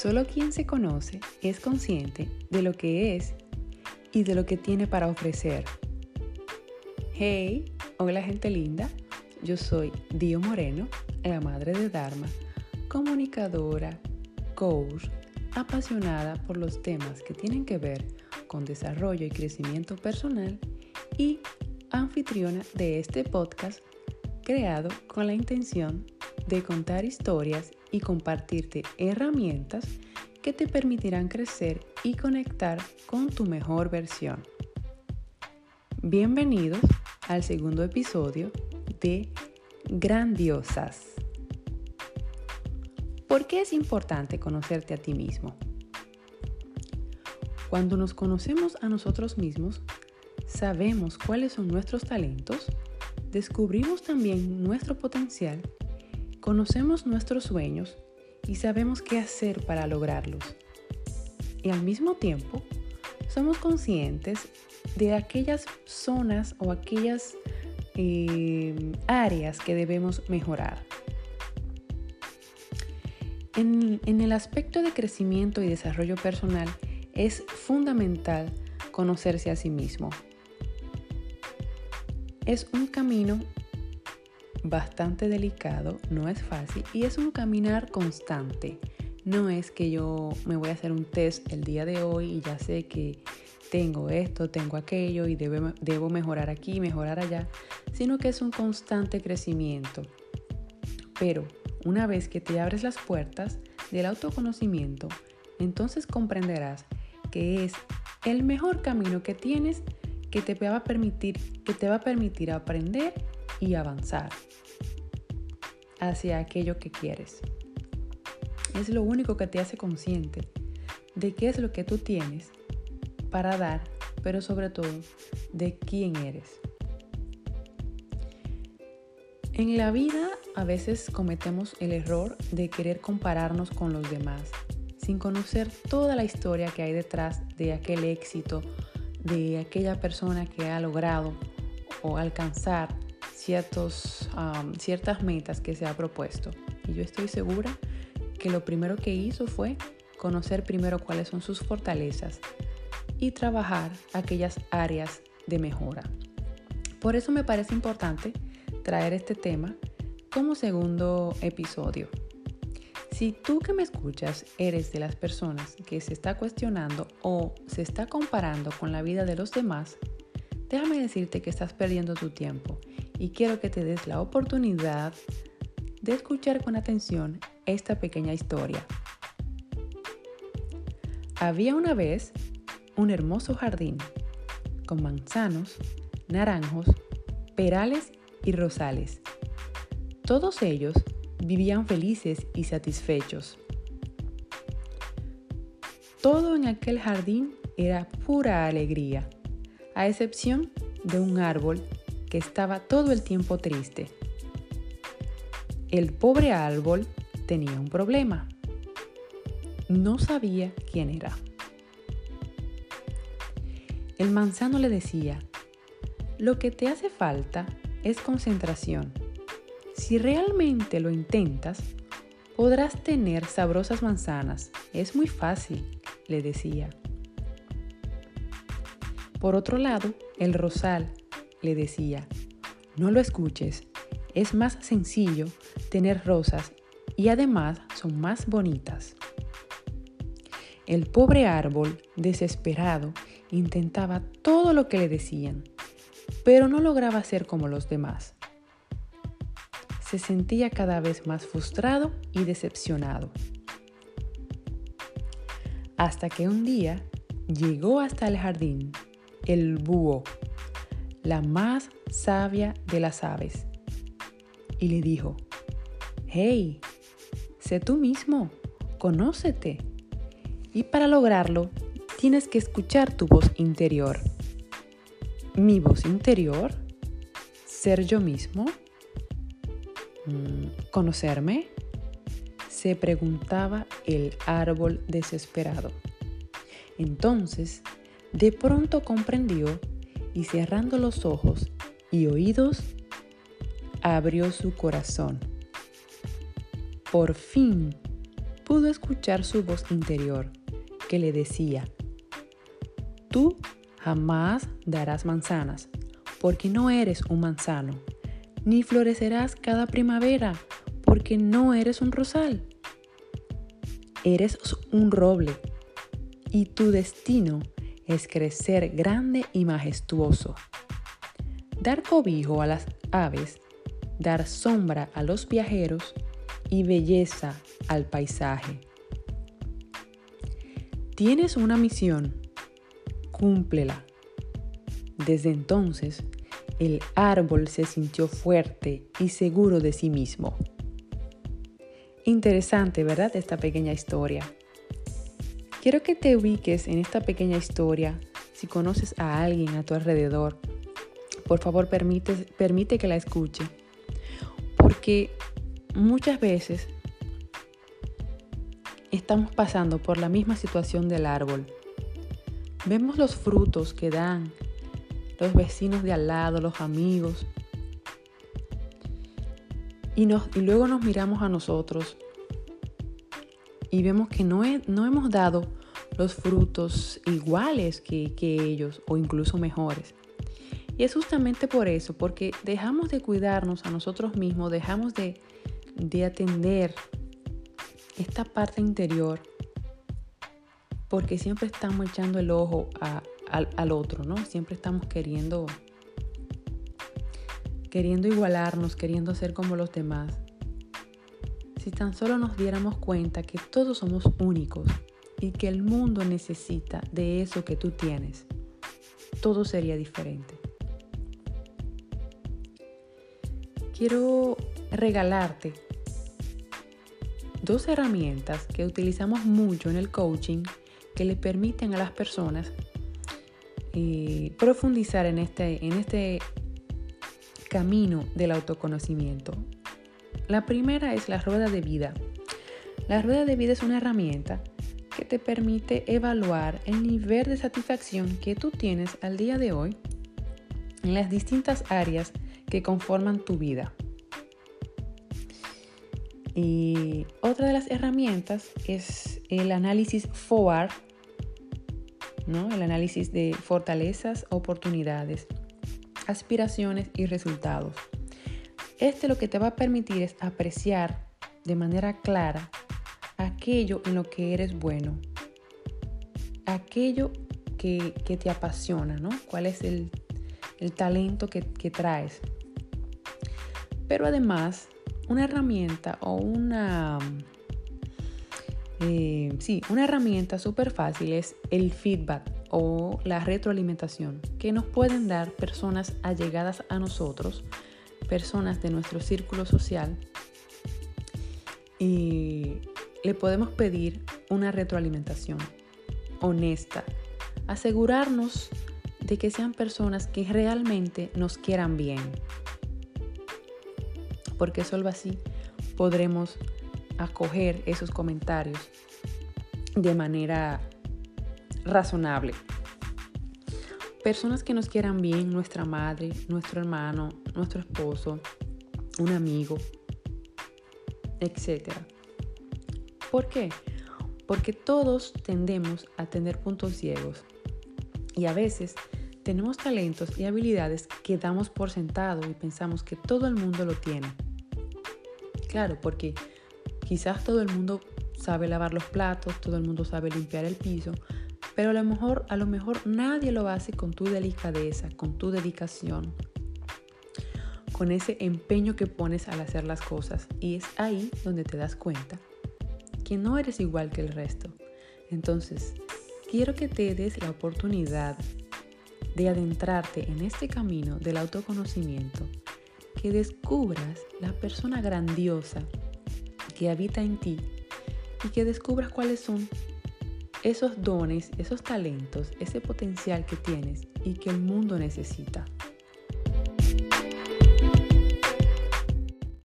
Solo quien se conoce es consciente de lo que es y de lo que tiene para ofrecer. Hey, hola gente linda, yo soy Dio Moreno, la madre de Dharma, comunicadora, coach, apasionada por los temas que tienen que ver con desarrollo y crecimiento personal y anfitriona de este podcast creado con la intención de contar historias y compartirte herramientas que te permitirán crecer y conectar con tu mejor versión. Bienvenidos al segundo episodio de Grandiosas. ¿Por qué es importante conocerte a ti mismo? Cuando nos conocemos a nosotros mismos, sabemos cuáles son nuestros talentos, descubrimos también nuestro potencial Conocemos nuestros sueños y sabemos qué hacer para lograrlos. Y al mismo tiempo, somos conscientes de aquellas zonas o aquellas eh, áreas que debemos mejorar. En, en el aspecto de crecimiento y desarrollo personal es fundamental conocerse a sí mismo. Es un camino bastante delicado, no es fácil y es un caminar constante. No es que yo me voy a hacer un test el día de hoy y ya sé que tengo esto, tengo aquello y debo, debo mejorar aquí, mejorar allá, sino que es un constante crecimiento. Pero una vez que te abres las puertas del autoconocimiento, entonces comprenderás que es el mejor camino que tienes que te va a permitir, que te va a permitir aprender y avanzar hacia aquello que quieres. Es lo único que te hace consciente de qué es lo que tú tienes para dar, pero sobre todo de quién eres. En la vida a veces cometemos el error de querer compararnos con los demás, sin conocer toda la historia que hay detrás de aquel éxito, de aquella persona que ha logrado o alcanzar ciertos, ciertas metas que se ha propuesto. Y yo estoy segura que lo primero que hizo fue conocer primero cuáles son sus fortalezas y trabajar aquellas áreas de mejora. Por eso me parece importante traer este tema como segundo episodio. Si tú que me escuchas eres de las personas que se está cuestionando o se está comparando con la vida de los demás, déjame decirte que estás perdiendo tu tiempo y quiero que te des la oportunidad de escuchar con atención esta pequeña historia. Había una vez un hermoso jardín con manzanos, naranjos, perales y rosales. Todos ellos vivían felices y satisfechos. Todo en aquel jardín era pura alegría, a excepción de un árbol que estaba todo el tiempo triste. El pobre árbol tenía un problema. No sabía quién era. El manzano le decía, lo que te hace falta es concentración. Si realmente lo intentas, podrás tener sabrosas manzanas. Es muy fácil, le decía. Por otro lado, el rosal le decía, no lo escuches, es más sencillo tener rosas y además son más bonitas. El pobre árbol, desesperado, intentaba todo lo que le decían, pero no lograba ser como los demás. Se sentía cada vez más frustrado y decepcionado. Hasta que un día llegó hasta el jardín el búho la más sabia de las aves, y le dijo, Hey, sé tú mismo, conócete. Y para lograrlo, tienes que escuchar tu voz interior. ¿Mi voz interior? ¿Ser yo mismo? Mm, ¿Conocerme? Se preguntaba el árbol desesperado. Entonces, de pronto comprendió y cerrando los ojos y oídos, abrió su corazón. Por fin pudo escuchar su voz interior que le decía, tú jamás darás manzanas, porque no eres un manzano, ni florecerás cada primavera, porque no eres un rosal. Eres un roble, y tu destino es crecer grande y majestuoso. Dar cobijo a las aves, dar sombra a los viajeros y belleza al paisaje. Tienes una misión, cúmplela. Desde entonces, el árbol se sintió fuerte y seguro de sí mismo. Interesante, ¿verdad? Esta pequeña historia. Quiero que te ubiques en esta pequeña historia. Si conoces a alguien a tu alrededor, por favor permite, permite que la escuche. Porque muchas veces estamos pasando por la misma situación del árbol. Vemos los frutos que dan los vecinos de al lado, los amigos. Y, luego nos miramos a nosotros y vemos que no, no hemos dado los frutos iguales que, ellos o incluso mejores. Y es justamente por eso, porque dejamos de cuidarnos a nosotros mismos, dejamos de, de atender esta parte interior, porque siempre estamos echando el ojo al, otro, ¿no? Siempre estamos queriendo, queriendo igualarnos, queriendo ser como los demás. Si tan solo nos diéramos cuenta que todos somos únicos y que el mundo necesita de eso que tú tienes, todo sería diferente. Quiero regalarte dos herramientas que utilizamos mucho en el coaching que le permiten a las personas eh, profundizar en este, en este camino del autoconocimiento. La primera es la rueda de vida. La rueda de vida es una herramienta que te permite evaluar el nivel de satisfacción que tú tienes al día de hoy en las distintas áreas que conforman tu vida. Y otra de las herramientas es el análisis FOAR, ¿no? el análisis de fortalezas, oportunidades, aspiraciones y resultados. Este lo que te va a permitir es apreciar de manera clara aquello en lo que eres bueno, aquello que, te apasiona, ¿no? ¿Cuál es el, talento que, traes? Pero además una herramienta o una... Eh, sí, una herramienta súper fácil es el feedback o la retroalimentación que nos pueden dar personas allegadas a nosotros, personas de nuestro círculo social y le podemos pedir una retroalimentación honesta, asegurarnos de que sean personas que realmente nos quieran bien, porque solo así podremos acoger esos comentarios de manera razonable. Personas que nos quieran bien, nuestra madre, nuestro hermano, nuestro esposo, un amigo, etc. ¿Por qué? Porque todos tendemos a tener puntos ciegos y a veces tenemos talentos y habilidades que damos por sentado y pensamos que todo el mundo lo tiene. Claro, porque quizás todo el mundo sabe lavar los platos, todo el mundo sabe limpiar el piso, pero a lo mejor, a lo mejor nadie lo hace con tu delicadeza, con tu dedicación, con ese empeño que pones al hacer las cosas. Y es ahí donde te das cuenta que no eres igual que el resto. Entonces, quiero que te des la oportunidad de adentrarte en este camino del autoconocimiento que descubras la persona grandiosa que habita en ti y que descubras cuáles son esos dones, esos talentos, ese potencial que tienes y que el mundo necesita.